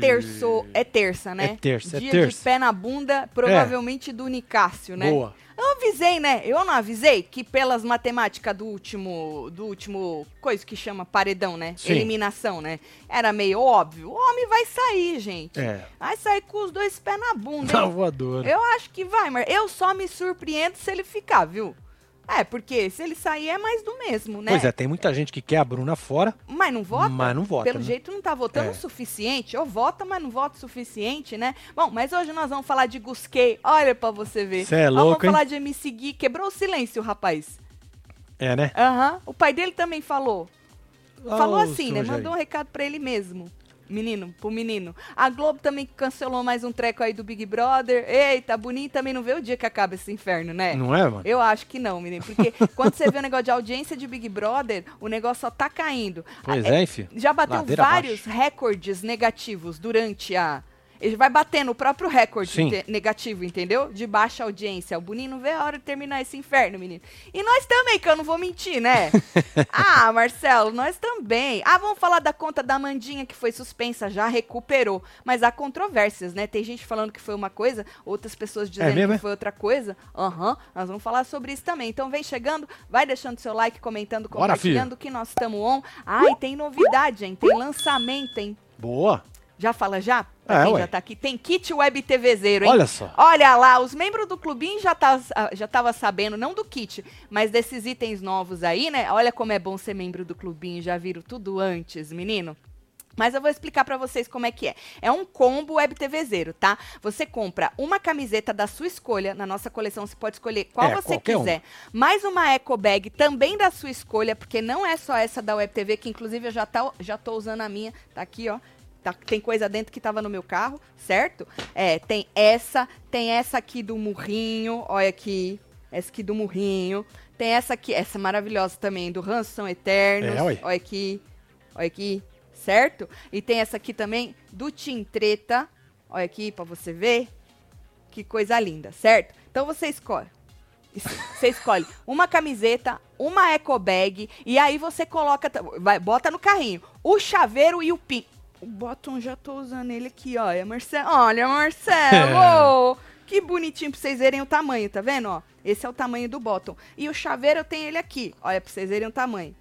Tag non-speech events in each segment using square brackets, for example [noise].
terçou. É terça, né? É terça, é Dia terça. de pé na bunda, provavelmente do Nicásio, né? Boa. Eu avisei, né? Eu não avisei que pelas matemáticas do último, do último, coisa que chama paredão, né? Sim. Eliminação, né? Era meio óbvio. O homem vai sair, gente. É. Vai sair com os dois pés na bunda. Na hein? voadora. Eu acho que vai, mas eu só me surpreendo se ele ficar, viu? É, porque se ele sair é mais do mesmo, né? Pois é, tem muita gente que quer a Bruna fora, Mas não vota? mas não vota. Pelo né? jeito não tá votando É. o suficiente. Ou vota, mas não vota o suficiente, né? Bom, mas hoje nós vamos falar de Gusquei. Olha pra você ver. Cê é louco, vamos falar de MC Gui. Quebrou o silêncio, rapaz. É, né? Aham. O pai dele também falou. Falou Ah, o assim, né? Jair. Mandou um recado pra ele mesmo. Menino, pro menino. A Globo também cancelou mais um treco aí do Big Brother. Eita, Boninho também não vê o dia que acaba esse inferno, né? Não é, mano? Eu acho que não, menino. Porque [laughs] quando você vê o negócio de audiência de Big Brother, o negócio só tá caindo. Pois Ah, é, enfim. Já bateu Ladeira vários recordes negativos durante a. Ele vai batendo o próprio recorde negativo, entendeu? De baixa audiência. O Boninho não vê a hora de terminar esse inferno, menino. E nós também, que eu não vou mentir, né? [laughs] ah, Marcelo, nós também. Ah, vamos falar da conta da Mandinha que foi suspensa, já recuperou. Mas há controvérsias, né? Tem gente falando que foi uma coisa, outras pessoas dizendo mesmo, que é? foi outra coisa. Aham, nós vamos falar sobre isso também. Então vem chegando, vai deixando seu like, comentando, Bora, compartilhando que nós estamos on. Ah, e tem novidade, hein? Tem lançamento, hein? Boa. Já fala já? Pra É, quem ué. já tá aqui. Tem kit web TV zero, hein? Olha só. Olha lá, os membros do clubinho já tá, já tava sabendo, não do kit, mas desses itens novos aí, né? Olha como é bom ser membro do clubinho, já viram tudo antes, menino. Mas eu vou explicar pra vocês como é que é. É um combo Web TV Zero, tá? Você compra uma camiseta da sua escolha. Na nossa coleção você pode escolher qual É, você quiser. Mais uma eco bag também da sua escolha, porque não é só essa da Web TV, que inclusive eu já, tá, já tô usando a minha. Tá aqui, ó. Tá- tem coisa dentro que tava no meu carro, certo? É, tem essa, tem essa aqui do murrinho, olha aqui, essa aqui do murrinho. Tem essa aqui, essa maravilhosa também, do Ranço São Eternos. É, olha aqui, olha aqui, certo? E tem essa aqui também do Tim Treta, olha aqui pra você ver. Que coisa linda, certo? Então você escolhe. Você escolhe [laughs] uma camiseta, uma eco bag e aí você coloca, vai, bota no carrinho o chaveiro e o pin. O bottom já tô usando ele aqui, ó. É Marcelo. Olha, Marcelo! [laughs] que bonitinho pra vocês verem o tamanho, tá vendo, ó? Esse é o tamanho do bottom. E o chaveiro eu tenho ele aqui. Olha pra vocês verem o tamanho.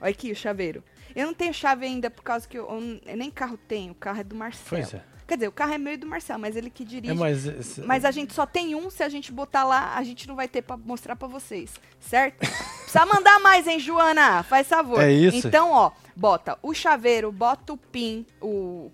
Olha aqui o chaveiro. Eu não tenho chave ainda por causa que eu, eu nem carro tenho, o carro é do Marcelo. Pois é. Quer dizer, o carro é meu e do Marcelo, mas ele que dirige. É, mas, esse- Mas a gente só tem um, se a gente botar lá, a gente não vai ter pra mostrar pra vocês, certo? [laughs] Precisa mandar mais, hein, Joana? Faz favor. É isso. Então, ó, bota o chaveiro, bota o pin, o,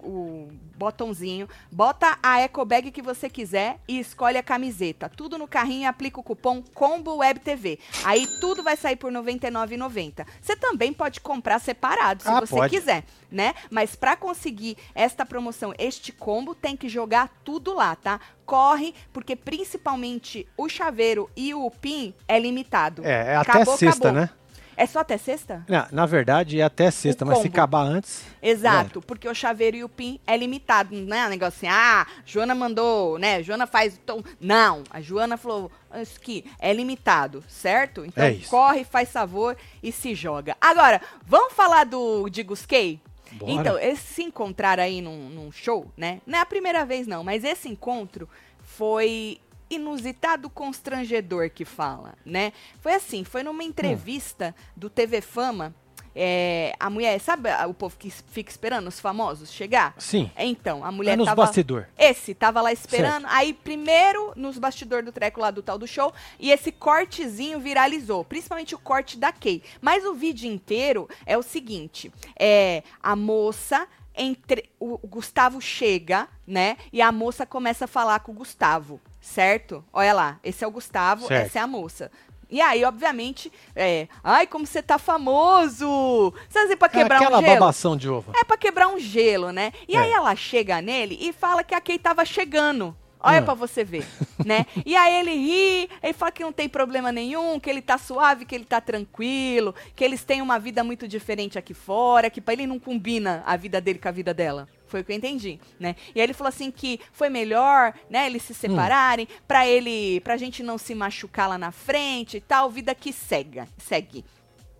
o botãozinho, bota a eco bag que você quiser e escolhe a camiseta. Tudo no carrinho e aplica o cupom Combo Web TV. Aí tudo vai sair por R$ 99,90. Você também pode comprar separado, se Ah, você pode. quiser, né? Mas pra conseguir esta promoção, este combo, tem que jogar tudo lá, tá? Corre, porque principalmente o chaveiro e o pin é limitado. é, é até Acabou, sexta, acabou. né? É só até sexta? Na, na verdade, é até sexta, mas se acabar antes. Exato, porque o chaveiro e o pin é limitado, não é um negócio assim, ah, Joana mandou, né, Joana faz, então, não, a Joana falou, isso aqui é limitado, certo? Então, É corre, faz favor e se joga. Agora, vamos falar do de Gusquei? Bora. Então, eles se encontraram aí num, num show, né, não é a primeira vez não, mas esse encontro foi inusitado constrangedor que fala, né? Foi assim, foi numa entrevista do TV Fama, é, a mulher, sabe o povo que fica esperando os famosos chegar? Sim. Então, a mulher é nos tava... bastidor. Esse tava lá esperando, aí primeiro nos bastidores do treco lá do tal do show, e esse cortezinho viralizou, principalmente o corte da Kay. Mas o vídeo inteiro é o seguinte, é a moça entre o, o Gustavo chega, né? E a moça começa a falar com o Gustavo, certo? Olha lá, esse é o Gustavo, Certo. essa é a moça. E aí, obviamente, é, ai, como você tá famoso! Sabe assim, pra quebrar Aquela um gelo? babação de ovo. É pra quebrar um gelo, né? E É. aí ela chega nele e fala que a Kay tava chegando. Olha Hum. pra você ver, né? E aí ele ri, ele fala que não tem problema nenhum, que ele tá suave, que ele tá tranquilo, que eles têm uma vida muito diferente aqui fora, que pra ele não combina a vida dele com a vida dela. Foi o que eu entendi, né? E aí ele falou assim que foi melhor, né, eles Hum. se separarem, pra ele, pra gente não se machucar lá na frente e tal, vida que cega, segue.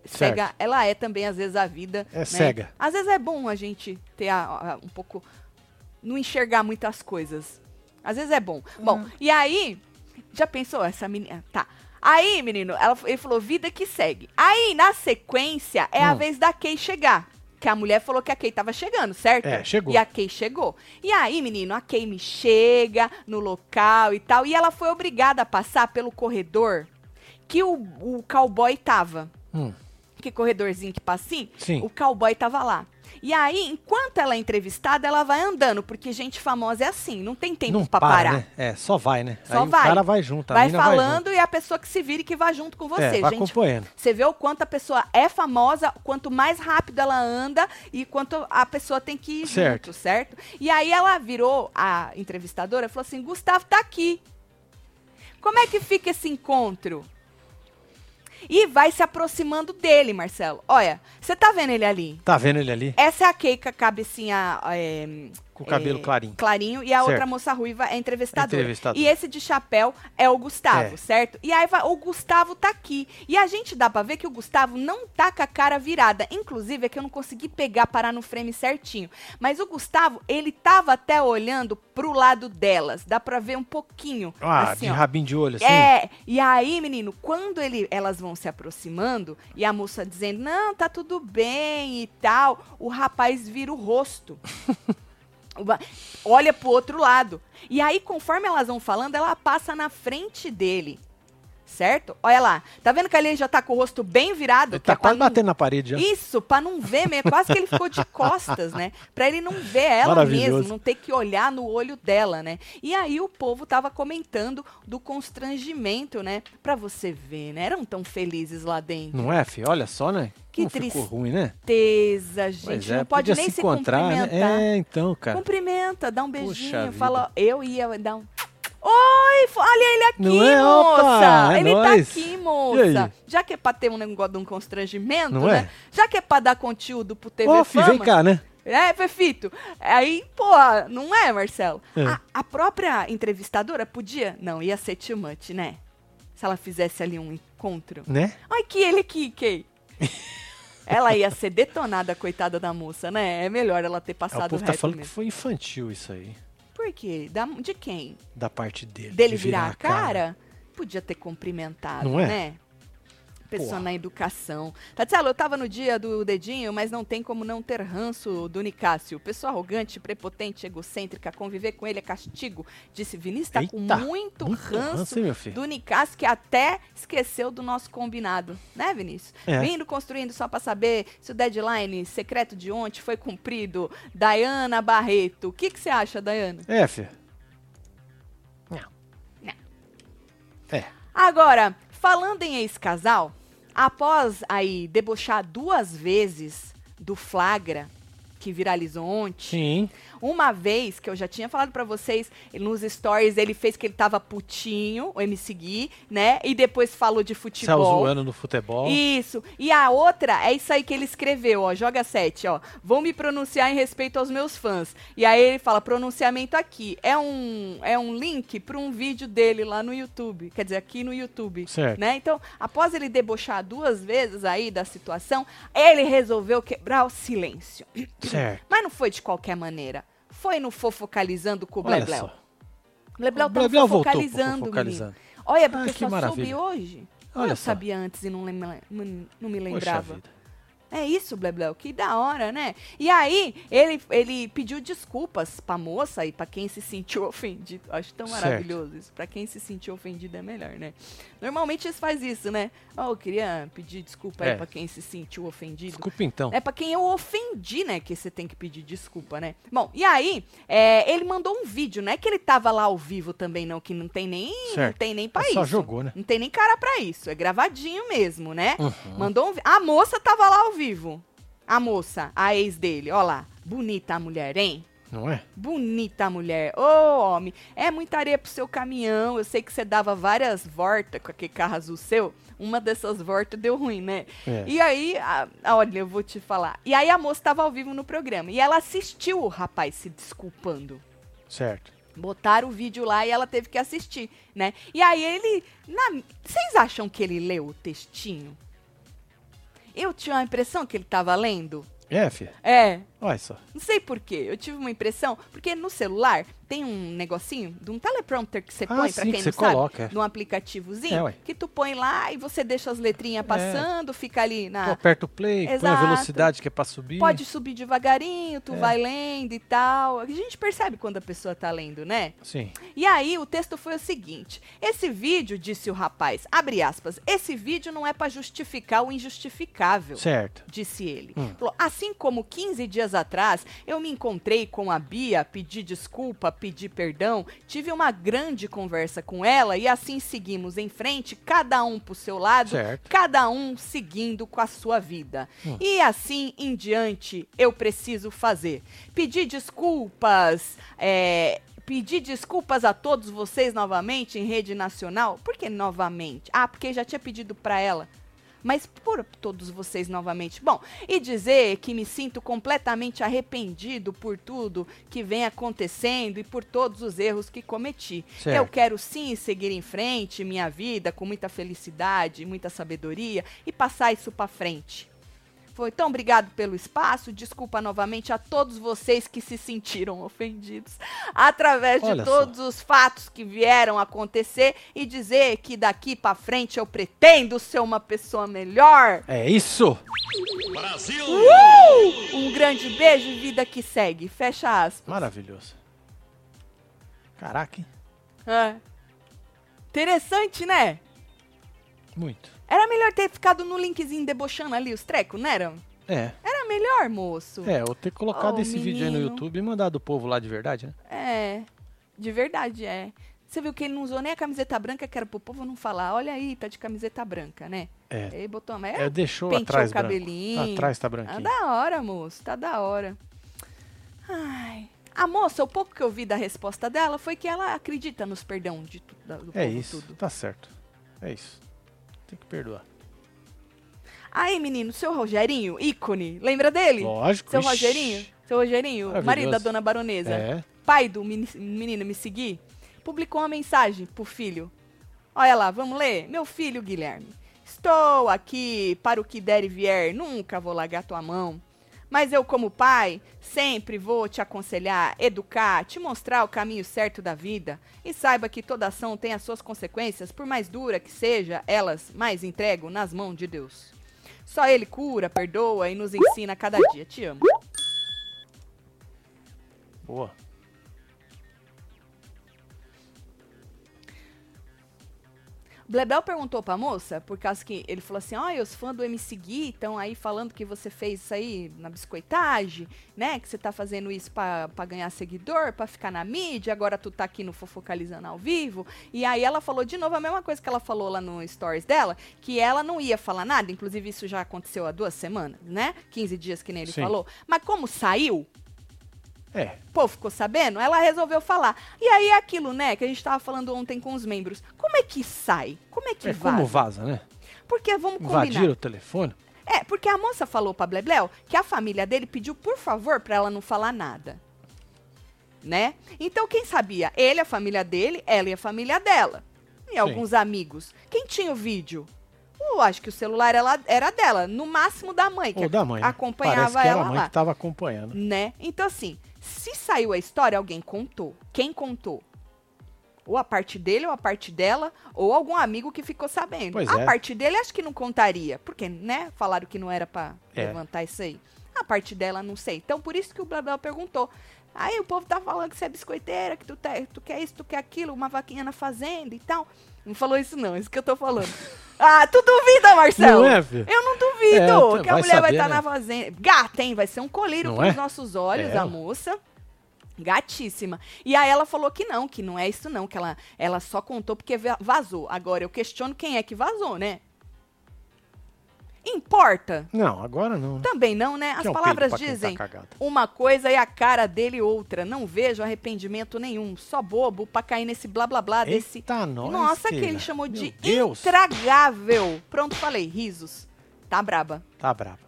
Certo. Cega, ela é também às vezes a vida, É né? cega. Às vezes é bom a gente ter a- a- um pouco não enxergar muitas coisas. Às vezes é bom. Bom, e aí, já pensou essa menina? Tá. Aí, menino, ela, ele falou vida que segue. Aí, na sequência, é a Hum. vez da Kay chegar. Que a mulher falou que a Kay tava chegando, certo? É, chegou. E a Kay chegou. E aí, menino, a Kay me chega no local e tal. E ela foi obrigada a passar pelo corredor que o, o cowboy tava. Hum, Que corredorzinho que passa assim? Sim. O cowboy tava lá. E aí, enquanto ela é entrevistada, ela vai andando, porque gente famosa é assim, não tem tempo não pra para, parar. né? É, só vai, né? Só Aí vai. o cara vai junto, vai falando e a pessoa que se vire que vai junto com vai junto. você, É, vai gente. acompanhando. Você vê o quanto a pessoa é famosa, quanto mais rápido ela anda e quanto a pessoa tem que ir Certo. junto, certo? E aí ela virou a entrevistadora e falou assim: Gustavo tá aqui. Como é que fica esse encontro? E vai se aproximando dele, Marcelo. Olha, você tá vendo ele ali? Tá vendo ele ali? Essa é a Keika cabecinha. É, Com o cabelo é, clarinho. Clarinho. E a Certo. outra moça ruiva é entrevistadora. Entrevistadora. E esse de chapéu é o Gustavo, É. certo? E aí vai- o Gustavo tá aqui. E a gente dá pra ver que o Gustavo não tá com a cara virada. Inclusive, é que eu não consegui pegar, parar no frame certinho. Mas o Gustavo, ele tava até olhando pro lado delas. Dá pra ver um pouquinho. Ah, assim, de ó. rabinho de olho, assim? É, e aí, menino, quando ele, elas vão se aproximando e a moça dizendo, não, tá tudo bem e tal, o rapaz vira o rosto. [laughs] Olha pro outro lado. E aí, conforme elas vão falando, ela passa na frente dele. Certo? Olha lá. Tá vendo que ali ele já tá com o rosto bem virado? Ele tá é pra quase não- batendo na parede já. isso, pra não ver mesmo. Quase que ele ficou de [laughs] costas, né? Pra ele não ver ela mesmo, não ter que olhar no olho dela, né? E aí o povo tava comentando do constrangimento, né? Pra você ver, né? Eram tão felizes lá dentro. Não é, filho? Olha só, né? Que Como ficou triste. ruim, né? Tristeza, gente. É, não pode nem se se, encontrar, cumprimentar. né? É, então, cara. Cumprimenta, dá um Puxa beijinho, vida. fala, eu ia dar um. Oi, olha ele aqui, Não é? moça. Opa, é ele nóis. tá aqui, moça. Já que é pra ter um negócio de um constrangimento, Não né? é? Já que é pra dar conteúdo pro TV Ô, filho, Fama. vem cá, né? É, Fefito. Aí, pô, não é, Marcelo? É. A, a própria entrevistadora podia? Não, ia ser much, né? Se ela fizesse ali um encontro. Né? Olha que ele aqui, Kay. ela ia ser detonada, coitada da moça, né? É melhor ela ter É, o passado povo o tá falando que mesmo. foi infantil isso aí. Por quê? Da- de quem? Da parte dele. Dele de virar a cara? Podia ter cumprimentado, Não é? né? Pessoa Porra. na educação. Tatiana, eu tava no dia do dedinho, mas não tem como não ter ranço do Nicásio. Pessoa arrogante, prepotente, egocêntrica, conviver com ele é castigo. Disse Vinícius, tá com muito, Muito ranço, ranço, do Nicásio, que até esqueceu do nosso combinado. Né, Vinícius? É. Vindo construindo só pra saber se o deadline secreto de ontem foi cumprido. Dayana Barreto. O que que você acha, Dayana? É, filho. Não. Não. É. Agora, falando em ex-casal, após aí debochar duas vezes do flagra que viralizou ontem, Sim. uma vez que eu já tinha falado pra vocês, nos stories ele fez que ele tava putinho, o MC Gui, né? E depois falou de Saiu futebol. zoando no futebol. Isso. E a outra é isso aí que ele escreveu, ó. Joga 7, ó. Vou me pronunciar em respeito aos meus fãs. E aí ele fala pronunciamento aqui. É um, é um link para um vídeo dele lá no YouTube. Quer dizer, aqui no YouTube. Certo. Né? Então, após ele debochar duas vezes aí da situação, ele resolveu quebrar o silêncio. Certo. Mas não foi de qualquer maneira. Foi no fofocalizando com o Blebleu. Blebleu O tava Blebleu voltou pro focalizando, menino. focalizando. Olha, porque Ah, eu só soube maravilha. hoje. Olha eu só. sabia antes e não, lembra- não me lembrava. É isso, Blebleu, que da hora, né? E aí, ele, ele pediu desculpas pra moça e pra quem se sentiu [laughs] ofendido. Acho tão Certo. maravilhoso isso. Pra quem se sentiu ofendido é melhor, né? Normalmente eles fazem isso, né? Oh, eu queria pedir desculpa É. aí pra quem se sentiu ofendido. Desculpa então. É pra quem eu ofendi, né? Que você tem que pedir desculpa, né? Bom, e aí, é, ele mandou um vídeo, não é que ele tava lá ao vivo também, não, que não tem nem, não Certo. tem nem pra Ele isso. só jogou, né? Não tem nem cara pra isso, é gravadinho mesmo, né? Uhum. Mandou um A moça tava lá ao vivo. A moça, a ex dele, ó lá. Bonita a mulher, hein? Não é? Bonita a mulher. Ô, homem, é muita areia pro seu caminhão. Eu sei que você dava várias voltas com aquele carro azul seu. Uma dessas voltas deu ruim, né? É. E aí, a- olha, eu vou te falar. E aí a moça tava ao vivo no programa. E ela assistiu o rapaz se desculpando. Certo. Botaram o vídeo lá e ela teve que assistir, né? E aí ele. Vocês acham que ele leu o textinho? Eu tinha a impressão que ele tava lendo. É, filha? É, Olha só. não sei porquê. Eu tive uma impressão, porque no celular tem um negocinho de um teleprompter que você Ah, põe, pra sim, quem que não você sabe, coloca, é. num aplicativozinho, É, que tu põe lá e você deixa as letrinhas passando, fica ali Tu na. aperta o play, põe a Exato. velocidade que é pra subir. Pode subir devagarinho, tu É. vai lendo e tal. A gente percebe quando a pessoa tá lendo, né? Sim. E aí o texto foi o seguinte: esse vídeo, disse o rapaz, abre aspas, esse vídeo não é pra justificar o injustificável. Certo. Disse ele. Hum. Falou, assim como 15 dias atrás eu me encontrei com a Bia, pedi desculpa, pedi perdão, tive uma grande conversa com ela e assim seguimos em frente, cada um pro seu lado, Certo. cada um seguindo com a sua vida. Hum. E assim em diante eu preciso fazer. Pedir desculpas, é, pedir desculpas a todos vocês novamente em rede nacional. Por que novamente? Ah, porque já tinha pedido pra ela. Mas por todos vocês novamente. Bom, e dizer que me sinto completamente arrependido por tudo que vem acontecendo e por todos os erros que cometi. Certo. Eu quero sim seguir em frente minha vida com muita felicidade, muita sabedoria e passar isso pra frente. Foi então obrigado pelo espaço. Desculpa novamente a todos vocês que se sentiram ofendidos através de Olha só. todos os fatos que vieram acontecer e dizer que daqui pra frente eu pretendo ser uma pessoa melhor. É isso! Um grande beijo e vida que segue. Fecha aspas. Maravilhoso. Caraca, hein? É. Interessante, né? Muito. Era melhor ter ficado no linkzinho debochando ali os trecos, não era? É. Era melhor, moço. É, eu ter colocado Oh, esse vídeo aí no menino. YouTube e mandado o povo lá de verdade, né? É, de verdade é. Você viu que ele não usou nem a camiseta branca, que era pro povo não falar, olha aí, tá de camiseta branca, né? É. Ele botou a É, deixou penteou atrás o branco. cabelinho. Atrás tá Tá branquinho. da hora, moço, tá da hora. Ai. A moça, o pouco que eu vi da resposta dela foi que ela acredita nos perdão de da- do É povo isso, tudo. tá certo. É isso. Tem que perdoar. Aí, menino, seu Rogerinho, ícone, lembra dele? Lógico. Seu ixi. Rogerinho? Seu Rogerinho, marido da dona baronesa. É. pai do meni- menino me seguir, publicou uma mensagem pro filho. Olha lá, vamos ler? Meu filho Guilherme, estou aqui para o que der e vier, nunca vou largar tua mão. Mas eu, como pai, sempre vou te aconselhar, educar, te mostrar o caminho certo da vida. E saiba que toda ação tem as suas consequências, por mais dura que seja, elas mais entrego nas mãos de Deus. Só Ele cura, perdoa e nos ensina a cada dia. Te amo. Boa. Blebel perguntou pra moça, por causa que ele falou assim, olha, os fãs do MC Gui estão aí falando que você fez isso aí na biscoitagem, né? Que você tá fazendo isso pra, pra ganhar seguidor, pra ficar na mídia, agora tu tá aqui no Fofocalizando ao vivo. E aí ela falou de novo a mesma coisa que ela falou lá no stories dela, que ela não ia falar nada, inclusive isso já aconteceu há duas semanas, né? 15 dias que nem ele Sim. falou. Mas como saiu, É. o povo ficou sabendo, ela resolveu falar. E aí é aquilo, né, que a gente tava falando ontem com os membros. Como é que sai? Como é que É vaza? como vaza, né? Porque vamos combinar. Invadiram o telefone. É, porque a moça falou pra Blebleu que a família dele pediu por favor pra ela não falar nada. Né? Então quem sabia? Ele, a família dele, ela e a família dela. E alguns amigos. Quem tinha o vídeo? Eu acho que o celular ela- era dela, no máximo da mãe, que Ou da mãe. né? acompanhava Parece que era ela a mãe lá. que tava acompanhando. Né? Então, assim, se saiu a história, alguém contou. Quem contou? Ou a parte dele, ou a parte dela, ou algum amigo que ficou sabendo. Pois a é. parte dele, acho que não contaria. Porque, né? Falaram que não era pra É. levantar isso aí. A parte dela, não sei. Então, por isso que o Blabel perguntou. Aí o povo tá falando que você é biscoiteira, que tu, te- tu quer isso, tu quer aquilo, uma vaquinha na fazenda e tal. Não falou isso, não. É isso que eu tô falando. [laughs] ah, tu duvida, Marcelo? Não é, filho? Eu não duvido É, que a vai mulher vai saber, estar né? na fazenda. Gata, hein? Vai ser um colírio Não pros é? nossos olhos, É, a moça. Gatíssima. E aí ela falou que não, que não é isso não, que ela, ela só contou porque va- vazou. Agora eu questiono quem é que vazou, né? Importa? Não, agora não. né? Também não, né? As é um palavras tá dizem cagado. uma coisa e a cara dele outra. Não vejo arrependimento nenhum. Só bobo pra cair nesse blá blá blá desse. Eita, nós, Nossa, que ele chamou Meu de Deus. intragável. Pronto, falei. Risos. Tá braba. Tá brava.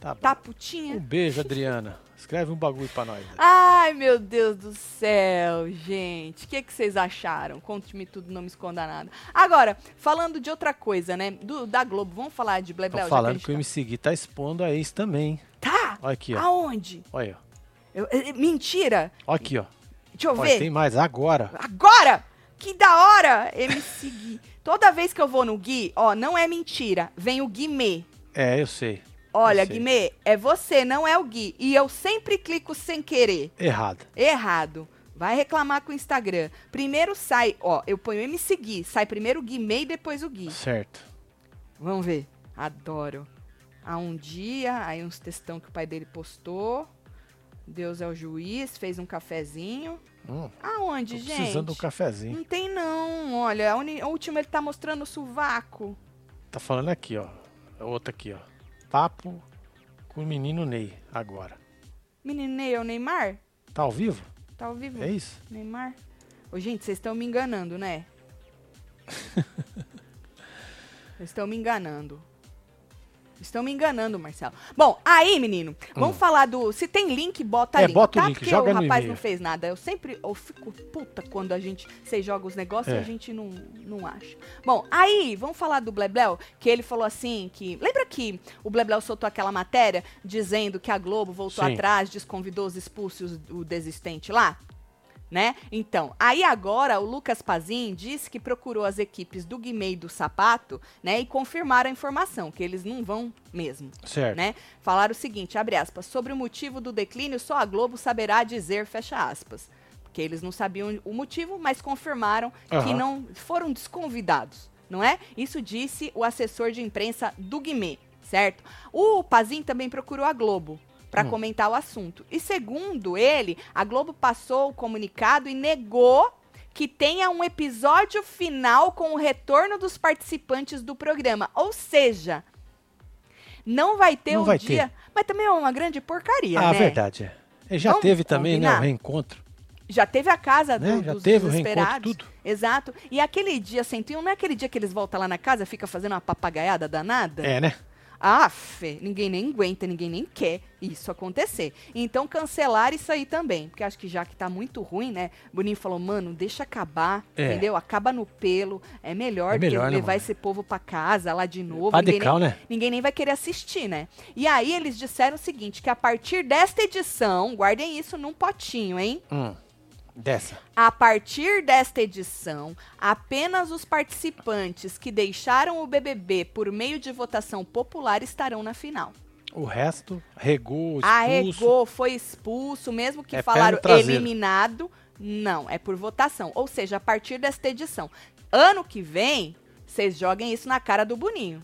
Tá Tá brava. putinha. Um beijo, Adriana. Escreve um bagulho pra nós. Ai, meu Deus do céu, gente. O que, que vocês acharam? Conte-me tudo, não me esconda nada. Agora, falando de outra coisa, né? Do, da Globo, vamos falar de Blebleu? Tô falando que o MC Gui tá expondo a ex também. Tá! Olha aqui, ó. Aonde? Olha, ó. Eu- é- mentira! Olha aqui, ó. Deixa eu Olha, ver. tem mais agora. Agora! Que da hora! MC Gui. Toda vez que eu vou no Gui, ó, não é mentira. Vem o Guimê. É, eu sei. Olha. Guimê, é você, não é o Gui. E eu sempre clico sem querer. Errado. Errado. Vai reclamar com o Instagram. Primeiro sai, ó, eu ponho MC Gui. Sai primeiro o Guimê e depois o Gui. Certo. Vamos ver. Adoro. Há um dia, aí uns textão que o pai dele postou. Deus é o juiz, fez um cafezinho. Hum, Aonde, gente? precisando de um cafezinho. Não tem não, olha, a, a última ele tá mostrando o sovaco. Tá falando aqui, ó. Outra aqui, ó. Papo com o menino Ney, agora. Meninei, é o Neymar? Tá ao vivo? Tá ao vivo? É isso? Neymar? Ô, gente, vocês estão me enganando, né? [laughs] Vocês estão me enganando. Estão me enganando, Marcelo. Bom, aí, menino, vamos falar do. Se tem link, bota Hum. É, link. bota o tá? link, Porque joga o rapaz não fez nada. Eu sempre. Eu fico puta quando a gente. Vocês jogam os negócios e É. a gente não, não acha. Bom, aí, vamos falar do Blebleu, que ele falou assim: que. Lembra que o Blebleu soltou aquela matéria dizendo que a Globo voltou Sim. atrás, desconvidou os expulsos, o desistente lá? Né? Então, aí agora o Lucas Pazin disse que procurou as equipes do Guimê e do Sapato, né, e confirmaram a informação, que eles não vão mesmo, Certo. né? Falaram o seguinte, abre aspas, sobre o motivo do declínio, só a Globo saberá dizer, fecha aspas. Porque eles não sabiam o motivo, mas confirmaram que Aham. não foram desconvidados, não é? Isso disse o assessor de imprensa do Guimê, certo? O Pazin também procurou a Globo para Hum. comentar o assunto. E segundo ele, a Globo passou o comunicado e negou que tenha um episódio final com o retorno dos participantes do programa. Ou seja, não vai ter Não o vai dia. Mas também é uma grande porcaria, Ah, né? verdade. É. E já Vamos teve também, né, o reencontro. Já teve a casa do, Né? Já dos teve o desesperados. tudo. Exato. E aquele dia 101, não é aquele dia que eles voltam lá na casa, fica fazendo uma papagaiada danada? É, né? Ah, fé, ninguém nem aguenta, ninguém nem quer isso acontecer. Então cancelaram isso aí também, porque acho que já que tá muito ruim, né? Boninho falou, mano, deixa acabar, É. entendeu? Acaba no pelo, é melhor É do que melhor, né, levar mano? esse povo pra casa lá de novo. Pra ninguém, nem, né? ninguém nem vai querer assistir, né? E aí eles disseram o seguinte, que a partir desta edição, guardem isso num potinho, hein? Hum. Dessa. A partir desta edição, apenas os participantes que deixaram o BBB por meio de votação popular estarão na final. O resto, regou, expulso. Arregou, foi expulso, mesmo que É falaram eliminado, não, é por votação. Ou seja, a partir desta edição. Ano que vem, vocês joguem isso na cara do Boninho.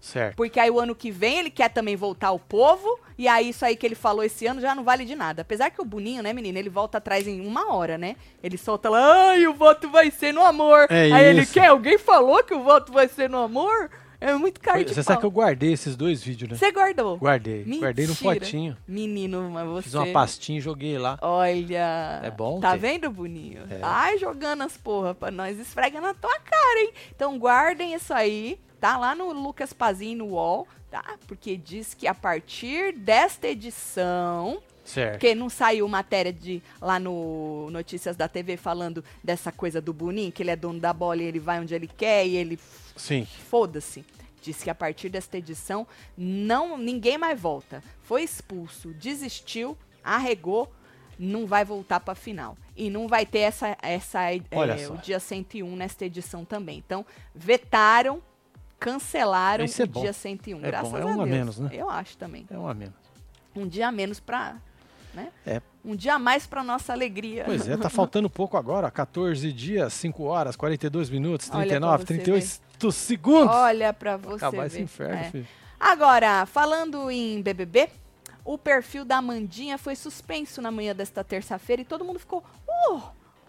Certo. Porque aí o ano que vem ele quer também voltar ao povo, e aí isso aí que ele falou esse ano já não vale de nada. Apesar que o Boninho, né, menina, ele volta atrás em uma hora, né? Ele solta lá, ai, o voto vai ser no amor. É aí ele isso. quer, alguém falou que o voto vai ser no amor? É muito cara de Você sabe que eu guardei esses dois vídeos, né? Você guardou? Guardei. Guardei no Mentira. potinho. Menino, mas você... Fiz uma pastinha e joguei lá. Olha. É bom Tá ter. vendo, Boninho? É. Ai, jogando as porra pra nós. Esfrega na tua cara, hein? Então guardem isso aí. Tá lá no Lucas Pazin no UOL, tá? Porque diz que a partir desta edição. Certo. Porque não saiu matéria de lá no Notícias da TV falando dessa coisa do Boninho, que ele é dono da bola e ele vai onde ele quer e ele Sim. foda-se. Diz que a partir desta edição não ninguém mais volta. Foi expulso, desistiu, arregou, não vai voltar para final. E não vai ter essa essa é, o dia 101 nesta edição também. Então, vetaram, cancelaram é o bom. dia 101, É graças bom, é a um a Deus. menos, né? Eu acho também. É um a menos. Um dia a menos para, né? É. Um dia a mais para nossa alegria. Pois é, tá [laughs] faltando pouco agora. 14 dias, 5 horas, 42 minutos, Olha 39, pra você 38 segundos. Olha para você Acabar ver. esse inferno, É. filho. Agora, falando em BBB, o perfil da Amandinha foi suspenso na manhã desta terça-feira e todo mundo ficou. Uh,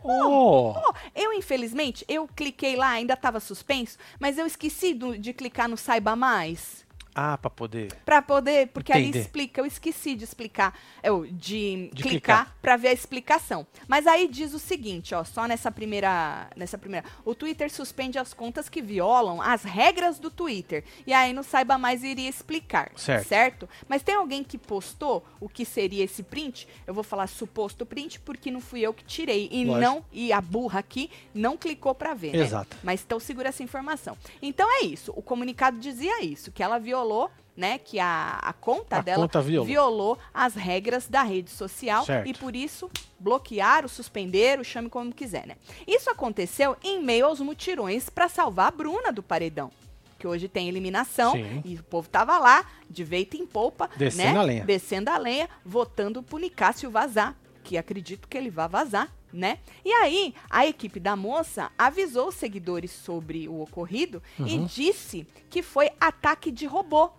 Oh, oh. Eu, infelizmente, eu cliquei lá, ainda estava suspenso, mas eu esqueci do- de clicar no Saiba Mais. Ah, pra poder. Pra poder, porque ali Entender. explica, eu esqueci de explicar, eu, de, De clicar, pra ver a explicação. Mas aí diz o seguinte, ó, só nessa primeira, nessa primeira, o Twitter suspende as contas que violam as regras do Twitter. E aí não saiba mais iria explicar, Certo. Mas tem alguém que postou o que seria esse print? Eu vou falar suposto print porque não fui eu que tirei e Lógico. não e a burra aqui não clicou pra ver, né? Exato. Mas então segura essa informação. Então é isso. O comunicado dizia isso, que ela violava violou, né? Que a, a conta A dela conta violou. as regras da rede social Certo. e por isso bloquearam, suspenderam, chame como quiser, né? Isso aconteceu em meio aos mutirões para salvar a Bruna do paredão. Que hoje tem eliminação Sim. e o povo tava lá, de veito em polpa, Descendo né? a lenha. Descendo a lenha, votando pro Nicásio vazar, que acredito que ele vai vazar, né? E aí, a equipe da moça avisou os seguidores sobre o ocorrido e Uhum. disse que foi ataque de robô.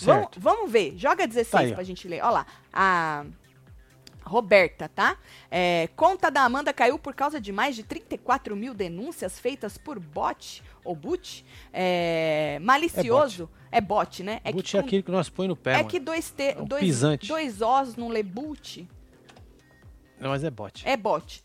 Vamos, vamos ver. Joga 16 Tá aí, pra gente ler. Olha lá. A Roberta, tá? É, conta da Amanda caiu por causa de mais de 34 mil denúncias feitas por bot ou boot. É, malicioso. É bot, né? É Boot que, é aquele que nós põe no pé, é mano. que dois, T, É um dois, pisante. dois Os não lê boot. Mas é bot. É bot.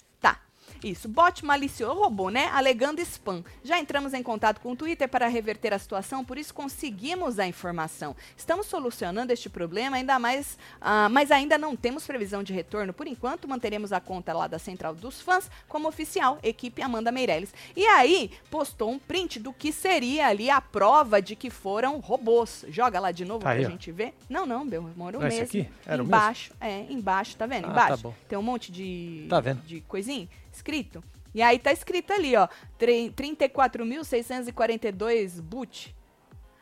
Tá. Isso. Bot malicioso, robô, né? Alegando spam. Já entramos em contato com o Twitter para reverter a situação, por isso conseguimos a informação. Estamos solucionando este problema, ainda mais, ah, mas ainda não temos previsão de retorno. Por enquanto, manteremos a conta lá da Central dos Fãs como oficial, equipe Amanda Meirelles. E aí, postou um print do que seria ali a prova de que foram robôs. Joga lá de novo Tá pra aí, ó. gente ver. Não, não, meu amor, o esse mesmo. aqui? Era o mesmo? embaixo, é, embaixo, tá vendo? Ah, tá Embaixo. bom. Tem um monte de, Tá vendo. de coisinha escrito. E aí tá escrito ali, ó, tre- 34.642 boot.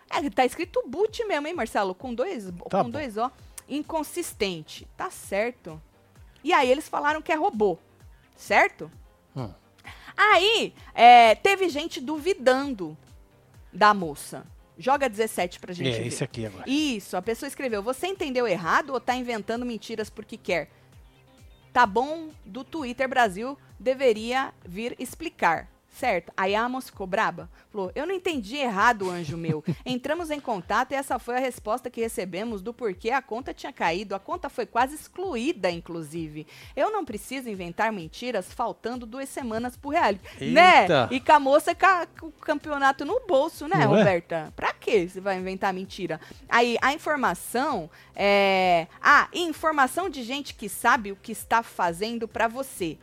É, tá escrito boot mesmo, hein, Marcelo? Com dois, Tá com bom. dois ó. Inconsistente. Tá certo. E aí eles falaram que é robô. Certo? Hum. Aí, é, teve gente duvidando da moça. Joga 17 pra gente É ver. esse aqui agora. Isso, a pessoa escreveu: Você entendeu errado ou tá inventando mentiras porque quer? Tá bom do Twitter Brasil deveria vir explicar. Certo. Aí a moça ficou braba. Falou: Eu não entendi errado, anjo meu. Entramos em contato e essa foi a resposta que recebemos do porquê a conta tinha caído. A conta foi quase excluída, inclusive. Eu não preciso inventar mentiras faltando duas semanas pro reality. Né? Eita. E com a moça com o campeonato no bolso, né, Não é? Roberta? Pra que você vai inventar mentira? Aí, a informação é. Ah, informação de gente que sabe o que está fazendo pra você.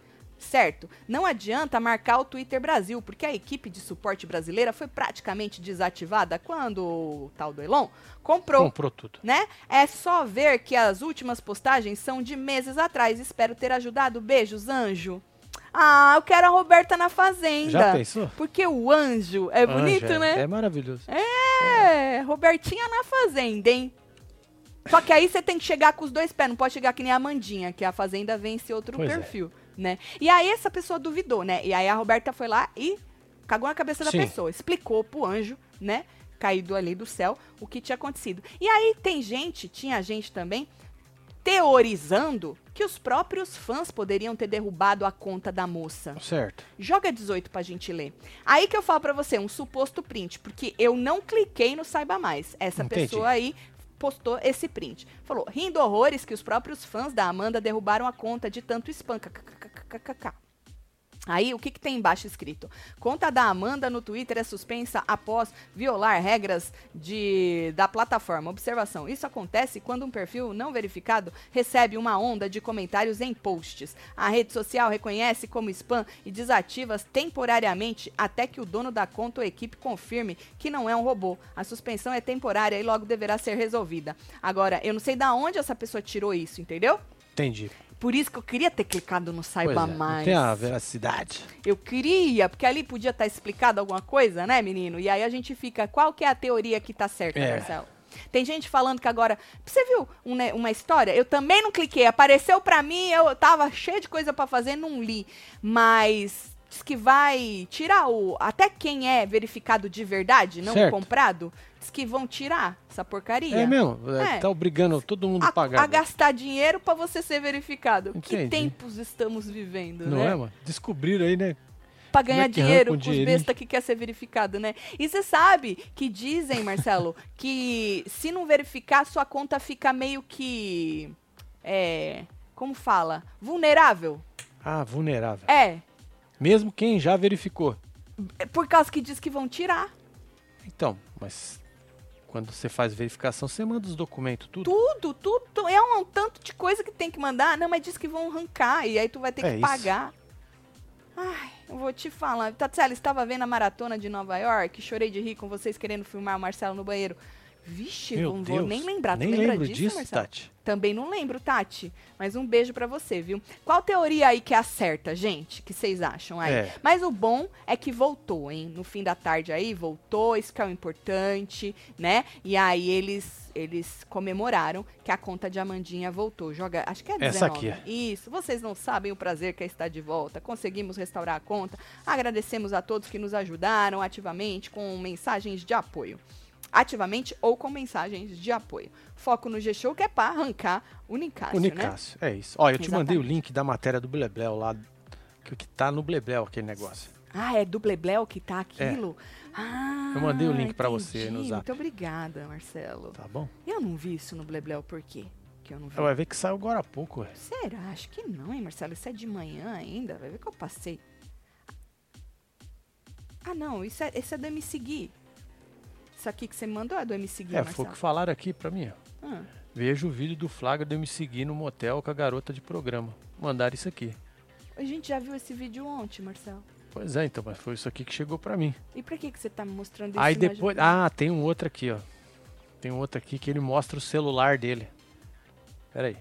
Certo? Não adianta marcar o Twitter Brasil, porque a equipe de suporte brasileira foi praticamente desativada quando o tal do Elon comprou Comprou tudo. né? É só ver que as últimas postagens são de meses atrás. Espero ter ajudado. Beijos, anjo. Ah, eu quero a Roberta na fazenda. Já pensou? Porque o anjo é bonito, Anja, né? É maravilhoso. É, Robertinha na fazenda, hein? Só que aí você tem que chegar com os dois pés, não pode chegar que nem a Amandinha, que a fazenda vence outro Pois é. Né? E aí essa pessoa duvidou, né? E aí a Roberta foi lá e cagou na cabeça da Sim. pessoa, explicou pro anjo, né? Caído ali do céu, o que tinha acontecido. E aí tem gente, tinha gente também, teorizando que os próprios fãs poderiam ter derrubado a conta da moça. Certo. Joga 18 pra gente ler. Aí que eu falo pra você, um suposto print, porque eu não cliquei no Saiba Mais. Essa Entendi. pessoa aí postou esse print. Falou, rindo horrores que os próprios fãs da Amanda derrubaram a conta de tanto spam. KKKKKK. Aí, o que, que tem embaixo escrito? Conta da Amanda no Twitter é suspensa após violar regras de, da plataforma. Observação: isso acontece quando um perfil não verificado recebe uma onda de comentários em posts. A rede social reconhece como spam e desativa temporariamente até que o dono da conta ou equipe confirme que não é um robô. A suspensão é temporária e logo deverá ser resolvida. Agora, eu não sei da onde essa pessoa tirou isso, entendeu? Entendi. Por isso que eu queria ter clicado no Saiba é, Mais. tem a veracidade. Eu queria, porque ali podia estar explicado alguma coisa, né, menino? E aí a gente fica, qual que é a teoria que tá certa, É. Marcelo? Tem gente falando que agora. Você viu um, né, uma história? Eu também não cliquei. Apareceu pra mim, eu tava cheio de coisa pra fazer, não li. Mas diz que vai tirar o. Até quem é verificado de verdade, não Certo. comprado, diz que vão tirar essa porcaria. É mesmo? É. Tá obrigando todo mundo a A, pagar. a agora. gastar dinheiro pra você ser verificado. Que Entendi. tempos estamos vivendo, Não né? é, mano? Descobriram aí, né? Pra Como é ganhar que arranca dinheiro com os besta que quer ser verificado, né? E você sabe que dizem, Marcelo, [laughs] que se não verificar, sua conta fica meio que. É. Como fala? Vulnerável. Ah, vulnerável. É. Mesmo quem já verificou. É Por causa que diz que vão tirar. Então, mas quando você faz verificação, você manda os documentos, tudo. Tudo, tudo. É um, tanto de coisa que tem que mandar. Não, mas diz que vão arrancar. E aí tu vai ter É que isso. pagar. Ai, eu vou te falar. Tatiana, estava vendo a maratona de Nova York, chorei de rir com vocês querendo filmar o Marcelo no banheiro. Vixe, Meu não Deus. vou nem lembrar. Tu Nem lembra lembro disso, disso, Marcelo? Tati. Também não lembro, Tati. Mas um beijo pra você, viu? Qual teoria aí que acerta, gente? Que vocês acham aí? É. Mas o bom é que voltou, hein? No fim da tarde aí, voltou, isso que é o importante, né? E aí eles eles comemoraram que a conta de Amandinha voltou. Joga, acho que é 19. Essa aqui. Isso. Vocês não sabem o prazer que é estar de volta. Conseguimos restaurar a conta. Agradecemos a todos que nos ajudaram ativamente com mensagens de apoio. Ativamente ou com mensagens de apoio. Foco no G-Show que é pra arrancar o Nicásio, O né? É isso. Ó, eu te mandei o link da matéria do Blebleu lá, que, que tá no Blebleu aquele negócio. Ah, é do Blebleu que tá aquilo? Ah, É. Eu mandei o link pra você entendi. no Zap. Muito obrigada, Marcelo. Tá bom? Eu não vi isso no Blebleu, por quê? Que eu não vi. Vai ver que saiu agora há pouco, ué. Será? Acho que não, hein, Marcelo? Isso é de manhã ainda. Vai ver que eu passei. Ah, não. Isso é, esse é do MC Gui. Isso aqui que você mandou é do MC Gui, É, Marcelo. foi o que falaram aqui pra mim. Ah, Veja o vídeo do Flagra de eu me seguir no motel com a garota de programa. Mandaram isso aqui. a gente já viu esse vídeo ontem, Marcelo. Pois é, então, mas foi isso aqui que chegou pra mim. E pra que, que você tá me mostrando isso? Aí depois. Ah, tem um outro aqui, ó. Tem um outro aqui que ele mostra o celular dele. Pera aí.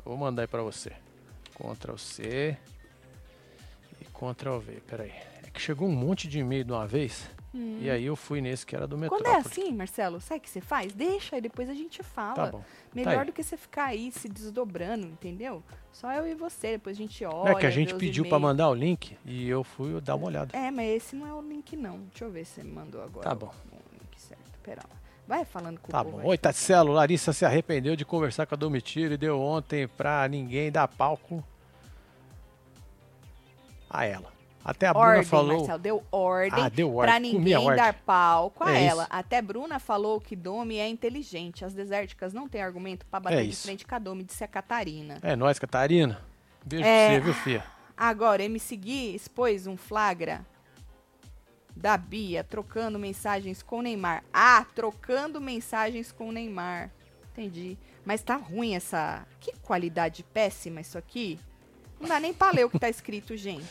Eu vou mandar aí pra você. Ctrl C e Ctrl V. Pera aí. É que chegou um monte de e-mail de uma vez. Hum. E aí eu fui nesse que era do Quando Metrópole. é assim, Marcelo, sabe o que você faz? Deixa e depois a gente fala. Tá bom. Melhor aí. do que você ficar aí se desdobrando, entendeu? Só eu e você, depois a gente olha. É que a gente pediu pra e-mails. mandar o link e eu fui dar uma olhada. É, mas esse não é o link, não. Deixa eu ver se você me mandou agora. Tá bom. O link certo. Pera lá. Vai falando com Tá o povo bom. Oi, Tatselo. Larissa se arrependeu de conversar com a Domitila e deu ontem pra ninguém dar palco a ela. Até a Bruna Ordem, falou. Marcelo, deu ordem Ah, deu pra ordem. Comi ninguém ordem. dar palco a É ela. isso. Até Bruna falou que Domi é inteligente. As desérticas não têm argumento pra bater É de isso. frente com a Domi, disse a Catarina. É nóis, Catarina. Beijo É. pra você, viu, Fia? Agora, MC Gui expôs um flagra da Bia trocando mensagens com o Neymar. Ah, trocando mensagens com o Neymar. Entendi. Mas tá ruim essa. Que qualidade péssima isso aqui. Não dá nem pra ler o que tá escrito, gente.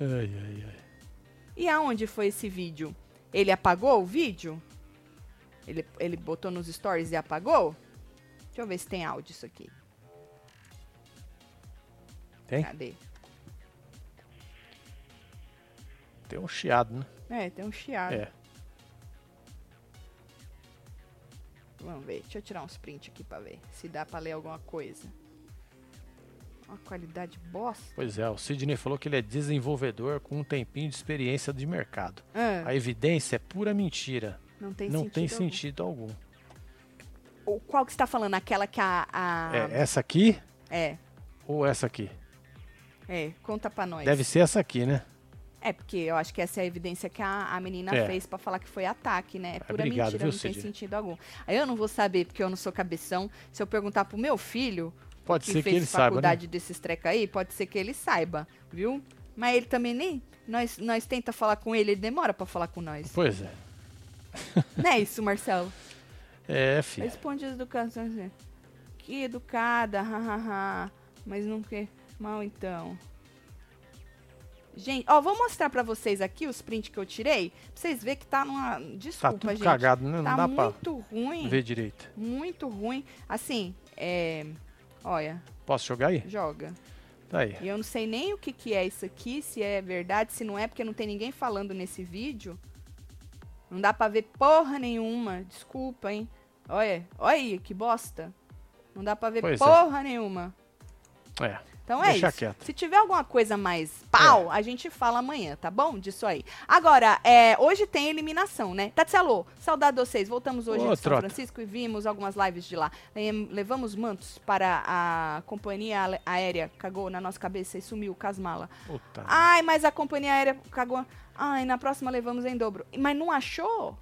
Ai, ai, ai. E aonde foi esse vídeo? Ele apagou o vídeo? Ele, ele botou nos stories e apagou? Deixa eu ver se tem áudio isso aqui. Tem? Cadê? Tem um chiado, né? É, tem um chiado. É. Vamos ver. Deixa eu tirar uns print aqui pra ver se dá pra ler alguma coisa. Uma qualidade bosta. Pois é, o Sidney falou que ele é desenvolvedor com um tempinho de experiência de mercado. Ah, A evidência é pura mentira. não tem Não sentido. tem algum. sentido algum. O- Qual que você tá falando? Aquela que a. a- É essa aqui é, ou essa aqui? é, conta pra nós. Deve ser essa aqui, né? É, porque eu acho que essa é a evidência que a, a menina É. fez pra falar que foi ataque, né? É pura Obrigado, mentira, viu, não tem Sidney? sentido algum. Aí eu não vou saber, porque eu não sou cabeção. Se eu perguntar pro meu filho, Pode que ser que ele saiba, né? faculdade desses treca aí, pode ser que ele saiba, viu? Mas ele também nem. Nós, nós tenta falar com ele, ele demora pra falar com nós. Pois é. [laughs] não é isso, Marcelo? É, filha. Responde as educações. Que educada, hahaha. Mas não quer. Mal então. Gente, ó, vou mostrar pra vocês aqui os prints que eu tirei. Pra vocês verem que tá numa. Tá Desculpa, tudo gente. cagado, né? Não tá dá pra muito ruim. ver direito. Muito ruim. Assim, é. Olha, Posso jogar aí? joga. Tá aí. E eu não sei nem o que, que é isso aqui, se é verdade, se não é, porque não tem ninguém falando nesse vídeo. Não dá pra ver porra nenhuma. Desculpa, hein? Olha, olha aí, que bosta. Não dá pra ver Pois é. porra nenhuma. É. Então é Deixa isso. quieto. Se tiver alguma coisa mais pau, a gente fala amanhã, tá bom? Disso aí. Agora, é, hoje tem eliminação, né? Tatselo, saudade de vocês. Voltamos hoje Ô, de São trota. Francisco e vimos algumas lives de lá. Levamos mantos para a companhia aérea, cagou na nossa cabeça e sumiu com as malas. Puta. Ai, mas a companhia aérea cagou. Ai, na próxima levamos em dobro. Mas não achou?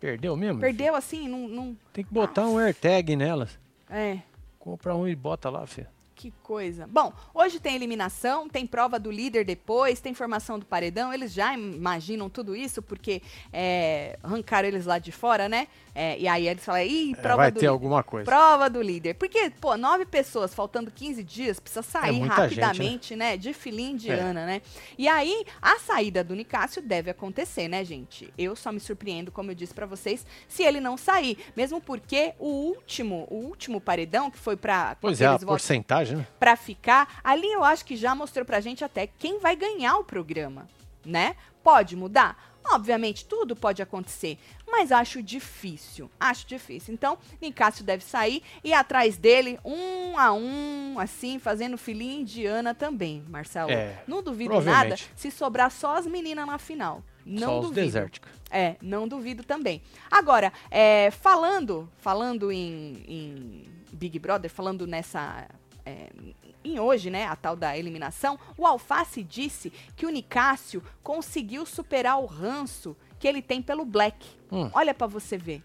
Perdeu mesmo? Perdeu assim? Não. não... filho? Tem que botar um AirTag nelas. É. Compra um e bota lá, filho. Que coisa. Bom, hoje tem eliminação, tem prova do líder depois, tem formação do paredão. Eles já imaginam tudo isso, porque é, arrancaram eles lá de fora, né? É, e aí eles falam, ih, É, prova vai do ter líder. alguma coisa. Prova do líder. Porque, pô, nove pessoas faltando 15 dias, precisa sair É muita rapidamente, né? De filim de É. Ana, né? E aí, a saída do Nicásio deve acontecer, né, gente? Eu só me surpreendo, como eu disse pra vocês, se ele não sair. Mesmo porque o último, o último paredão, que foi pra Pois é, a votos porcentagem, né? pra ficar, ali eu acho que já mostrou pra gente até quem vai ganhar o programa, né? Pode mudar? Obviamente, tudo pode acontecer, mas acho difícil, acho difícil. Então, Nicásio deve sair e atrás dele, um a um, assim, fazendo filhinha indiana também, Marcelo. É, não duvido nada se sobrar só as meninas na final. Não Só duvido. desérticos. É, não duvido também. Agora, é, falando, falando em, em Big Brother, falando nessa. É, em hoje, né, a tal da eliminação, o Alface disse que o Nicásio conseguiu superar o ranço que ele tem pelo Black. Hum. Olha pra você ver.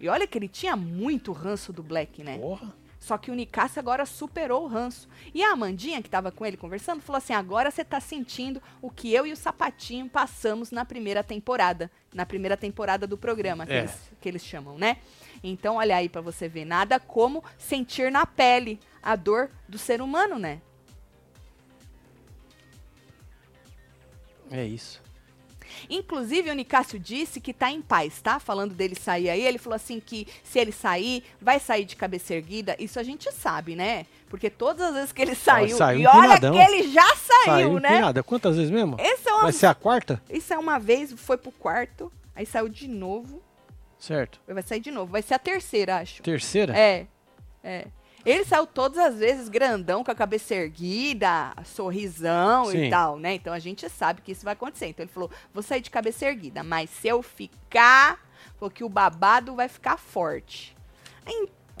E olha que ele tinha muito ranço do Black, né? Porra. Só que o Nicásio agora superou o ranço. E a Amandinha, que tava com ele conversando, falou assim: agora você tá sentindo o que eu e o Sapatinho passamos na primeira temporada. Na primeira temporada do programa, que, É. eles, que eles chamam, né? Então, olha aí pra você ver. Nada como sentir na pele a dor do ser humano, né? É isso. Inclusive, o Nicásio disse que tá em paz, tá? Falando dele sair aí, ele falou assim que se ele sair, vai sair de cabeça erguida. Isso a gente sabe, né? Porque todas as vezes que ele saiu, saiu e olha que ele já saiu, Saiu né? empinada. Quantas vezes mesmo? Esse é uma, Vai ser a quarta? Isso é uma vez, foi pro quarto, aí saiu de novo, Certo. vai sair de novo. Vai ser a terceira, acho. Terceira? É, é. Ele saiu todas as vezes grandão, com a cabeça erguida, sorrisão Sim. e tal, né? Então a gente sabe que isso vai acontecer. Então ele falou: vou sair de cabeça erguida, mas se eu ficar, porque o babado vai ficar forte.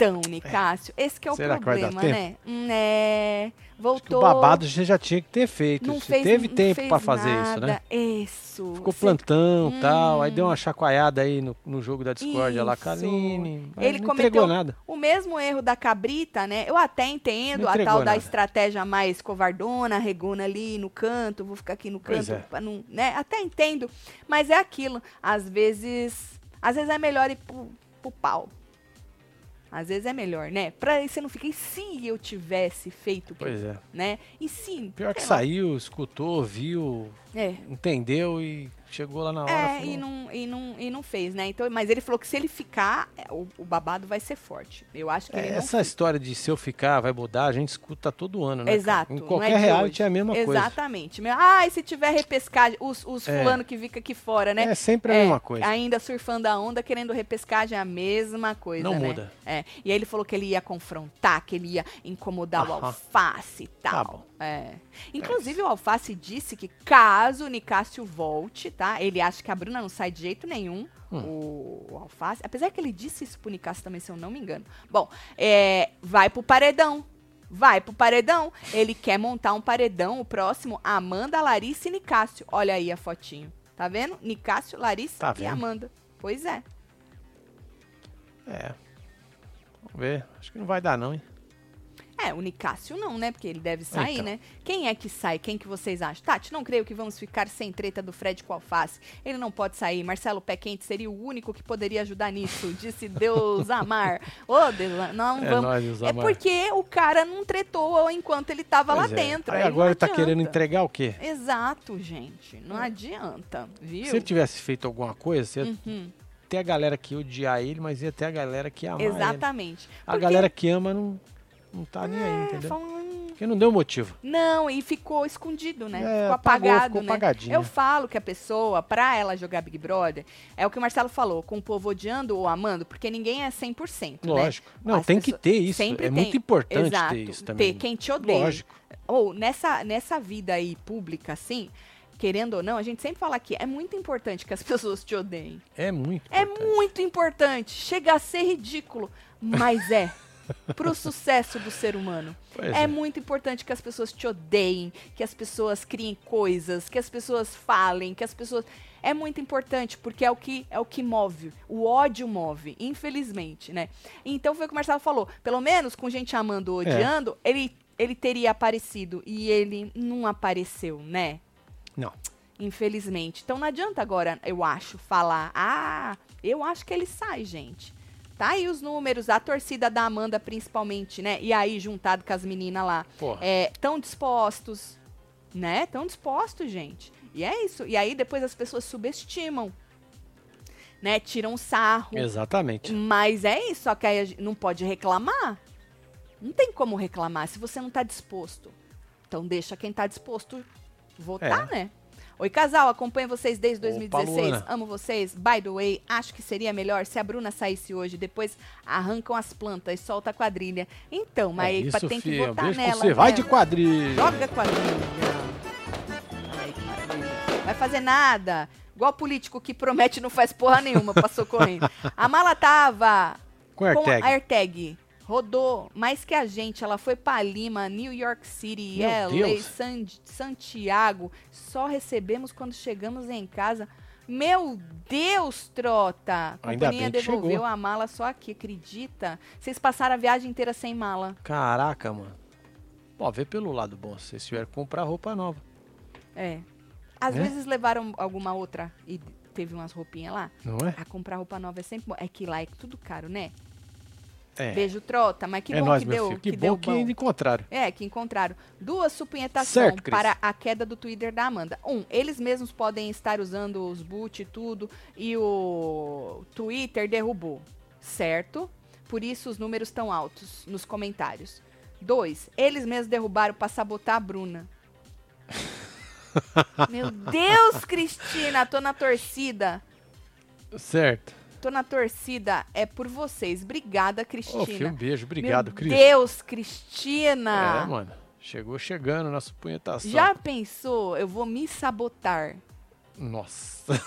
Então, Nicásio, esse que é o Será problema, né? Hum, É. Voltou. o babado você já tinha que ter feito. não Você fez, teve não tempo pra fazer isso, né? Isso. Ficou Você- plantão e tal, aí Hum. deu uma chacoalhada aí no, no jogo da Discord lá. Kaline. Ele não cometeu nada. o mesmo erro da cabrita, né? Eu até entendo a tal da nada. estratégia mais covardona, regona ali no canto, vou ficar aqui no canto, é. não, né? Até entendo, mas é aquilo. Às vezes, às vezes é melhor ir pro, pro pau. Às vezes é melhor, né? Pra você não fica, e se eu tivesse feito, o que eu-" Pois é. né? E se... Pior que lá. saiu, escutou, viu, É, entendeu e chegou lá na hora. É, falou, e não, e, não, e não fez, né? Então, mas ele falou que se ele ficar, é, o, o babado vai ser forte. Eu acho que É, essa história de se eu ficar, vai mudar, a gente escuta todo ano, né? cara? Exato. Em não qualquer é reality hoje. é a mesma coisa. Exatamente. Ah, e se tiver repescagem, os, os É. fulano que fica aqui fora, né? É sempre a É, mesma coisa. Ainda surfando a onda, querendo repescagem, é a mesma coisa, Não né? muda. É. E aí ele falou que ele ia confrontar, que ele ia incomodar o. Alface e Tá tal. bom. É. Inclusive, o Alface disse que caso o Nicásio volte, tá? Ele acha que a Bruna não sai de jeito nenhum. Hum. O, o Alface. Apesar que ele disse isso pro Nicásio também, se eu não me engano. Bom, é, vai pro paredão. Vai pro paredão. Ele quer montar um paredão, o próximo, Amanda, Larissa e Nicásio. Olha aí a fotinho. Tá vendo? Nicásio, Larissa Tá e vendo. Amanda. Pois é. É. Vamos ver. Acho que não vai dar, não, hein? É, o Nicásio não, né? Porque ele deve sair, Então. né? Quem é que sai? Quem que vocês acham? Tati, não creio que vamos ficar sem treta do Fred com Alface. Ele não pode sair. Marcelo Pé Quente seria o único que poderia ajudar nisso. [laughs] Disse Deus amar. Ô, Deus, não É vamos. nóis, Deus É amar. porque o cara não tretou enquanto ele tava lá Pois é. dentro. Aí não agora ele tá querendo entregar o quê? Exato, gente. Não adianta, viu? Se ele tivesse feito alguma coisa, você Uhum, ter a galera que ia odiar ele, mas ia ter a galera que ia amar ele. exatamente. A Porque- galera que ama não, não tá nem aí, É, entendeu? fala, "Hum, Porque não deu motivo. Não, e ficou escondido, né? É, ficou apagou, apagado, ficou né? apagadinho. Eu falo que a pessoa, pra ela jogar Big Brother, é o que o Marcelo falou, com o povo odiando ou amando, porque ninguém é 100%, né? Lógico. Não, As tem que pessoas- ter isso. sempre É tem. muito importante Exato, ter isso também. Ter quem te odeia. Lógico. Ou nessa, nessa vida aí pública, assim, querendo ou não, a gente sempre fala aqui, é muito importante que as [laughs] pessoas te odeiem. É muito É importante. muito importante. Chega a ser ridículo, mas é. Pro sucesso do ser humano. É, é. muito importante que as pessoas te odeiem, que as pessoas criem coisas, que as pessoas falem, que as pessoas. É muito importante, porque é o que é o que move. O ódio move, infelizmente, né? Então foi o que o Marcelo falou. Pelo menos com gente amando ou É. odiando, ele ele teria aparecido e ele não apareceu, né? Não. Infelizmente. Então não adianta agora, eu acho, falar, ah, eu acho que ele sai, gente. Tá aí os números, a torcida da Amanda principalmente, né? E aí, juntado com as meninas lá, Porra. é, tão dispostos, né? Tão dispostos, gente. E é isso. E aí depois as pessoas subestimam, né? Tiram sarro. Exatamente. Mas é isso, só que aí a gente não pode reclamar. Não tem como reclamar se você não tá disposto. Então deixa quem tá disposto votar, né? Oi, casal, acompanho vocês desde Opa, 2016. Luana. Amo vocês. By the way, acho que seria melhor se a Bruna saísse hoje, depois arrancam as plantas e solta a quadrilha. Então, mas é isso, tem que filho. votar Beijo pra nela. você. Vai né? de quadrilha. Joga quadrilha. Que. Vai fazer nada. Igual político que promete não faz porra nenhuma, passou correndo. [laughs] A mala tava Com a AirTag. Rodou mais que a gente. Ela foi pra Lima, New York City, Meu LA. San- Santiago. Só recebemos quando chegamos em casa. Meu Deus, trota! A Ainda companhia devolveu chegou. a mala só aqui, acredita? Vocês passaram a viagem inteira sem mala. Caraca, mano. Ó, vê pelo lado bom. Se vocês tiverem que comprar roupa nova. É. Às Né? vezes levaram alguma outra e teve umas roupinhas lá. Não é? A comprar roupa nova é sempre bom. É que lá é tudo caro, né? É. Beijo, trota. Mas que é bom nóis, que deu. Que, deu bom que encontraram. É, que encontraram duas supunhetações para a queda do Twitter da Amanda. Um, eles mesmos podem estar usando os boot e tudo, e o Twitter derrubou. Certo? Por isso os números estão altos nos comentários. Dois, eles mesmos derrubaram para sabotar a Bruna. [laughs] Meu Deus, Cristina, tô na torcida. Certo. Tô na torcida, é por vocês. Obrigada, Cristina. filho, um beijo. Obrigado, Cris. Deus, Cristina. É, mano. Chegou chegando na supunhetação. Já pensou? Eu vou me sabotar. Nossa.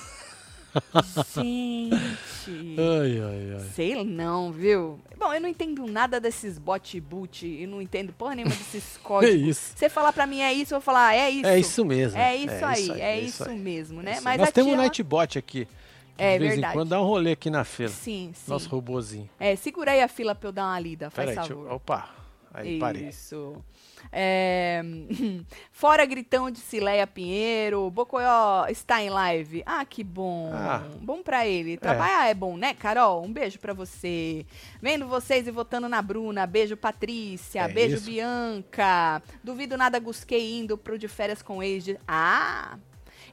Gente. [laughs] Ai, ai, ai. Sei não, viu? Bom, eu não entendo nada desses bot boot e não entendo porra nenhuma desses [laughs] É códigos. isso. Você falar pra mim é isso, eu vou falar, é isso. É isso mesmo. É isso aí, é isso isso aí. mesmo, né? Isso. Mas Nós temos um tia, Nightbot aqui. É de vez verdade. em quando dá um rolê aqui na feira. Sim, sim. Nosso robozinho. É, segura aí a fila pra eu dar uma lida, faz Peraí, deixa favor. eu... Opa. Aí, parei. Isso. É, [laughs] Fora gritão de Cileia Pinheiro, Bocoió está em live. Ah, que bom. Ah. Bom pra ele. Trabalhar é. bom, né, Carol? Um beijo pra você. Vendo vocês e votando na Bruna. Beijo, Patrícia. É beijo, isso. Bianca. Duvido nada, Gusquei indo pro de férias com ex. de- Ah!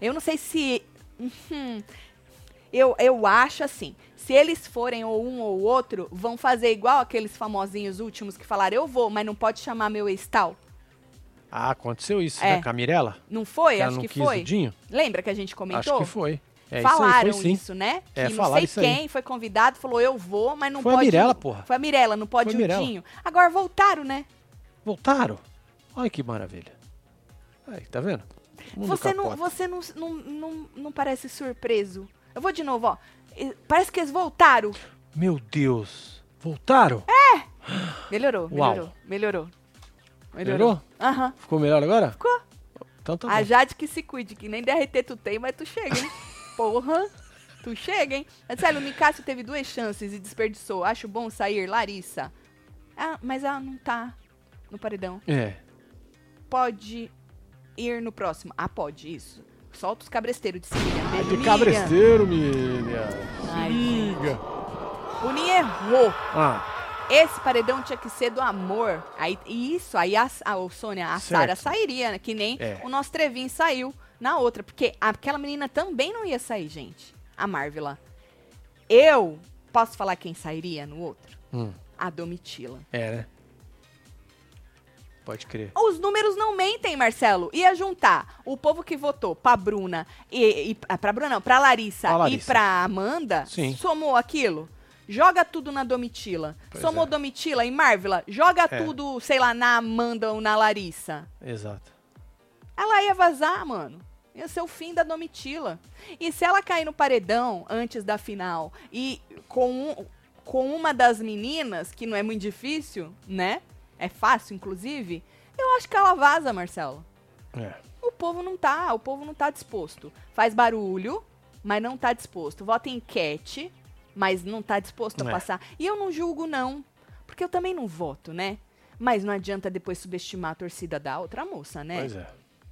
Eu não sei se. Uhum. Eu, eu acho assim, se eles forem ou um ou outro, vão fazer igual aqueles famosinhos últimos que falaram, eu vou, mas não pode chamar meu ex-tal. Ah, aconteceu isso, É. né? Com a Mirella? Não foi? Ela acho não que quis foi. Dinho? Lembra que a gente comentou? Acho que foi. É, falaram isso aí, foi isso, né? É, que não sei isso aí. quem foi convidado, falou, eu vou, mas não Foi a pode... Mirella, porra. Foi a Mirella, não pode Foi a o Mirella. Dinho. Agora voltaram, né? Voltaram? Olha que maravilha. Aí, tá vendo? Você, não, você não, não, não, não parece surpreso. Eu vou de novo, ó. Parece que eles voltaram. Meu Deus. Voltaram? Melhorou, Uau. melhorou, melhorou. Melhorou? Aham. Ficou melhor agora? Ficou. Então tá A bom. Jade que se cuide, que nem derreter tu tem, mas tu chega, hein? [laughs] Porra, tu chega, hein? Marcelo, o Nicásio teve duas chances e desperdiçou. Acho bom sair, Larissa. Ah, mas ela não tá no paredão. É. Pode ir no próximo. Ah, pode, isso. Solta os cabresteiros de seguida. Ai, de cabresteiro, Miriam. Liga. O Ninho errou. Ah, Esse paredão tinha que ser do amor. Aí, e isso, aí a, a Sônia, a. Sara sairia, né? Que nem É. o nosso Trevin saiu na outra. Porque aquela menina também não ia sair, gente. A Marvela. Eu posso falar quem sairia no outro? hum, A Domitila. é, né? Pode crer. Os números não mentem, Marcelo. Ia juntar o povo que votou pra Bruna e, e pra Bruna não, pra Larissa, Pra e Larissa. pra Amanda, Sim. somou aquilo. Joga tudo na Domitila. Pois somou é. Domitila e Marvela, joga É. tudo, sei lá, na Amanda ou na Larissa. Exato. Ela ia vazar, mano. Ia ser o fim da Domitila. E se ela cair no paredão antes da final e com, um- com uma das meninas, que não é muito difícil, né? É fácil, inclusive, eu acho que ela vaza, Marcelo. É. O povo não tá, o povo não tá disposto. Faz barulho, mas não tá disposto. Vota em enquete, mas não tá disposto a É. passar. E eu não julgo, não. Porque eu também não voto, né? Mas não adianta depois subestimar a torcida da outra moça, né? Pois é.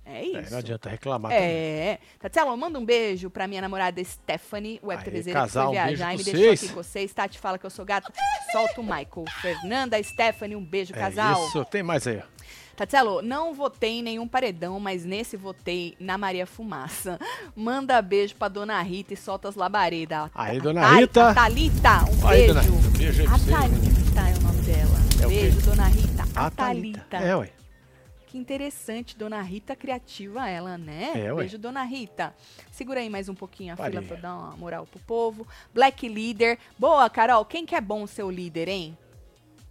É É, isso. não adianta reclamar também. É. Tatiana, manda um beijo pra minha namorada Stephanie, web 3 que foi um viajar e beijo me deixou vocês. aqui com vocês. Tati fala que eu sou gata. Solta o Michael. Fernanda, Stephanie, um beijo, É casal. isso, tem mais aí. ó. Tatielo, não votei em nenhum paredão, mas nesse votei na Maria Fumaça. Manda beijo pra dona Rita e solta as labaredas. Aí, dona Rita. Thalita, um Aí, beijo. dona Rita, beijo aí A. Thalita é o nome dela. É beijo, dona Rita. A, A Thalita. Thalita. É, ué. Que interessante, Dona Rita criativa ela, né? É. Beijo, Dona Rita. Segura aí mais um pouquinho a fila pra dar uma moral pro povo. Black Leader. Boa, Carol. Quem que é bom ser o líder, hein?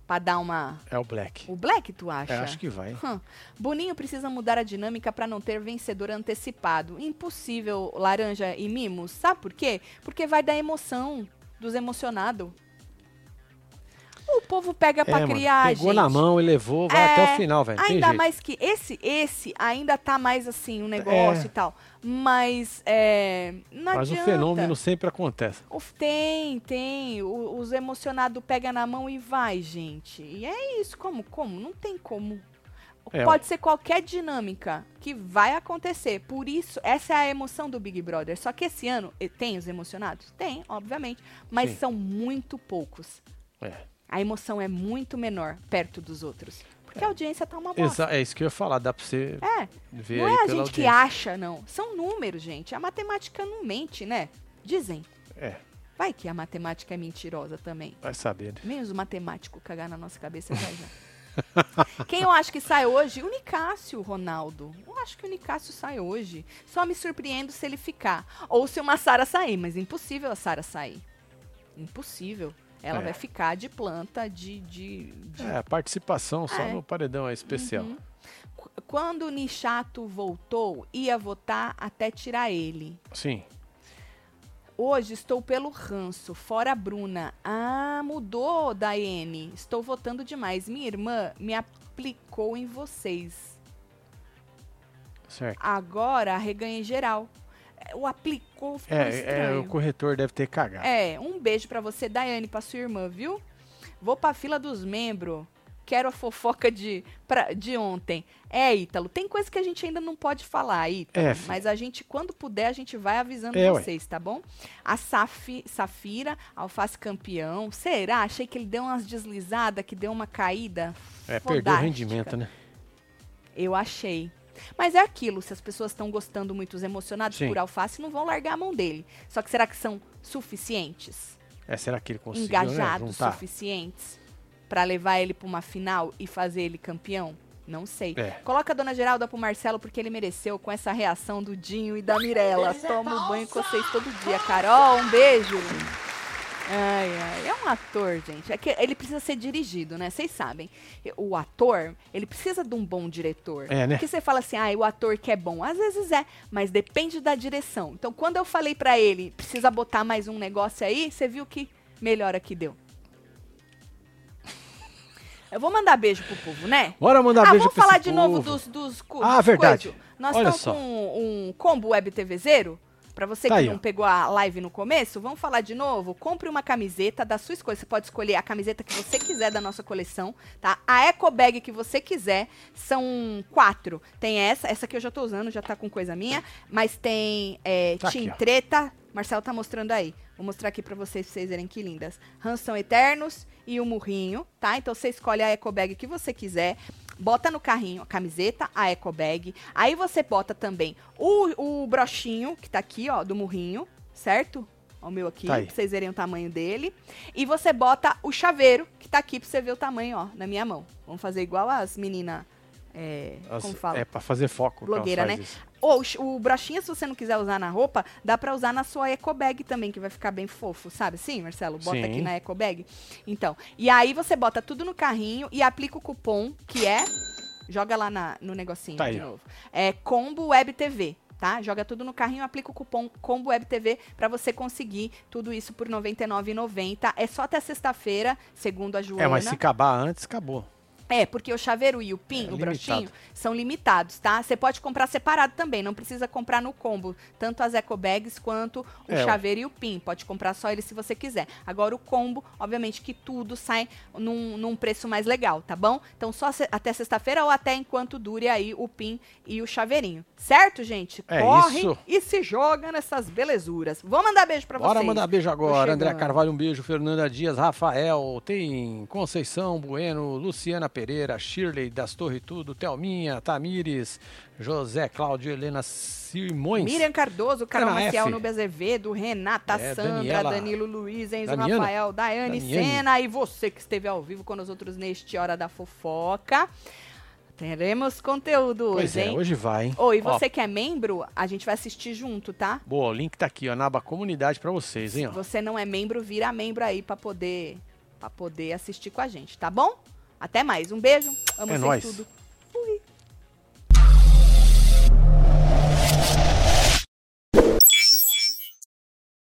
Pra dar uma... É o Black. O Black, tu acha? É, acho que vai. Hum. Boninho precisa mudar a dinâmica pra não ter vencedor antecipado. Impossível, Laranja e Mimos. Sabe por quê? Porque vai dar emoção dos emocionados. O povo pega pra é, mano, criar, pegou gente. na mão e levou, vai É, até o final, velho. Ainda mais que esse, esse ainda tá mais assim, um negócio É. e tal. Mas é, não Mas o adianta. fenômeno sempre acontece. O- Tem, tem. O- os emocionados pega na mão e vai, gente. E é isso. Como? Como? Não tem como. É, Pode ser qualquer dinâmica que vai acontecer. Por isso, essa é a emoção do Big Brother. Só que esse ano, tem os emocionados? Tem, obviamente. Mas Sim. são muito poucos. É. A emoção é muito menor perto dos outros. Porque a audiência tá uma bosta. É isso que eu ia falar, dá pra você É, ver não é a gente que audiência. acha, não. São números, gente. A matemática não mente, né? Dizem. É, Vai que a matemática é mentirosa também. vai saber. né? Menos o matemático cagar na nossa cabeça [laughs] já já. Quem eu acho que sai hoje? O Nicásio, Ronaldo. Eu acho que o Nicásio sai hoje. Só me surpreendo se ele ficar. Ou se uma Sara sair, mas impossível a Sara sair. Impossível. Ela É. vai ficar de planta, de. de, de É, participação só É. no paredão é especial. Uhum. Qu- Quando o Nichato voltou, ia votar até tirar ele. Sim. Hoje estou pelo ranço, fora a Bruna. Ah, mudou, Daiane. Estou votando demais. Minha irmã me aplicou em vocês. Certo. Agora reganhei geral. É, O aplicou ficou É, é, estranho. o corretor deve ter cagado. É, um beijo pra você, Daiane, pra sua irmã, viu? Vou pra fila dos membros. Quero a fofoca de, pra- de ontem. É, Ítalo, tem coisa que a gente ainda não pode falar, Ítalo. É, mas a gente, quando puder, a gente vai avisando É, ué. vocês, tá bom? A Safi, Safira, alface campeão. Será? Achei que ele deu umas deslizadas, que deu uma caída. É, perdeu o fodástica. rendimento, né? Eu achei. Mas é aquilo, se as pessoas estão gostando muito, os emocionados Sim. por alface, não vão largar a mão dele. Só que será que são suficientes? É, será que ele conseguiu, engajados né? Suficientes pra levar ele pra uma final e fazer ele campeão? Não sei. É. Coloca a dona Geralda pro Marcelo porque ele mereceu com essa reação do Dinho e da Mirella. Toma banho com vocês todo dia. Carol, um beijo. Ai, ai. É um ator, gente. É que ele precisa ser dirigido, né? Vocês sabem. O ator, ele precisa de um bom diretor. É, né? Porque você fala assim, ah, o ator que é bom. Às vezes é, mas depende da direção. Então, quando eu falei pra ele, precisa botar mais um negócio aí, você viu que melhora que deu. Eu vou mandar beijo pro povo, né? Bora mandar ah, beijo vamos pra falar esse de novo povo. dos, dos, cu- Ah, dos verdade. coisas. Nós Olha estamos só. com um combo web TVzeiro. Pra você Tá que aí, não ó. pegou a live no começo, vamos falar de novo. Compre uma camiseta da sua escolha. Você pode escolher a camiseta que você quiser da nossa coleção, tá? A eco bag que você quiser são quatro. Tem essa, essa que eu já tô usando, já tá com coisa minha. Mas tem é, Tá aqui, Team ó. Treta. Marcelo tá mostrando aí. Vou mostrar aqui pra vocês, pra vocês verem que lindas. Ranção Eternos e o Murrinho, tá? Então você escolhe a eco bag que você quiser. Bota no carrinho a camiseta, a eco bag. Aí você bota também o, o brochinho, que tá aqui, ó, do Murrinho, certo? Ó, O meu aqui, Tá pra vocês verem o tamanho dele. E você bota o chaveiro, que tá aqui pra você ver o tamanho, ó, na minha mão. Vamos fazer igual as meninas, é, As- como fala? É pra fazer foco. Blogueira, né? isso. Ou o brochinho, se você não quiser usar na roupa, dá pra usar na sua eco bag também, que vai ficar bem fofo, sabe? Sim, Marcelo? Bota Sim. aqui na eco bag. Então, e aí você bota tudo no carrinho e aplica o cupom, que é... Joga lá na- no negocinho Tá aí, de ó. novo. É Combo Web TV. Tá? Joga tudo no carrinho, aplica o cupom Combo Web TV pra você conseguir tudo isso por R$ 99,90. É só até sexta-feira, segundo a Joana. É, mas se acabar antes, acabou. É, porque o chaveiro e o pin, É, o limitado. broxinho, são limitados, tá? Você pode comprar separado também, não precisa comprar no combo. Tanto as eco bags quanto o É, ó. chaveiro e o pin. Pode comprar só ele se você quiser. Agora o combo, obviamente que tudo sai num, num preço mais legal, tá bom? Então só se- até sexta-feira ou até enquanto dure aí o pin e o chaveirinho. Certo, gente? É Corre isso. e se joga nessas belezuras. Vou mandar beijo pra Bora vocês. mandar beijo agora. André. Carvalho, um beijo. Fernanda Dias, Rafael, tem Conceição Bueno, Luciana Pereira, Shirley das Torre Tudo, Thelminha, Tamires, José Cláudio, Helena Simões. Miriam Cardoso, Carol Ana Maciel. Nube Azevedo, Renata É, Sandra, Daniela. Danilo Luiz, Enzo Daniana? Rafael, Daiane Daniane. Sena e você que esteve ao vivo com nós outros neste Hora da Fofoca. Teremos conteúdo Pois hoje, é, hein? hoje vai, hein? Oi, Ó, você que é membro, a gente vai assistir junto, tá? Boa, o link tá aqui, ó, na aba comunidade pra vocês, hein, ó. Se você não é membro, vira membro aí pra poder, pra poder assistir com a gente, tá bom? Até mais. Um beijo. Amo É vocês nóis. tudo.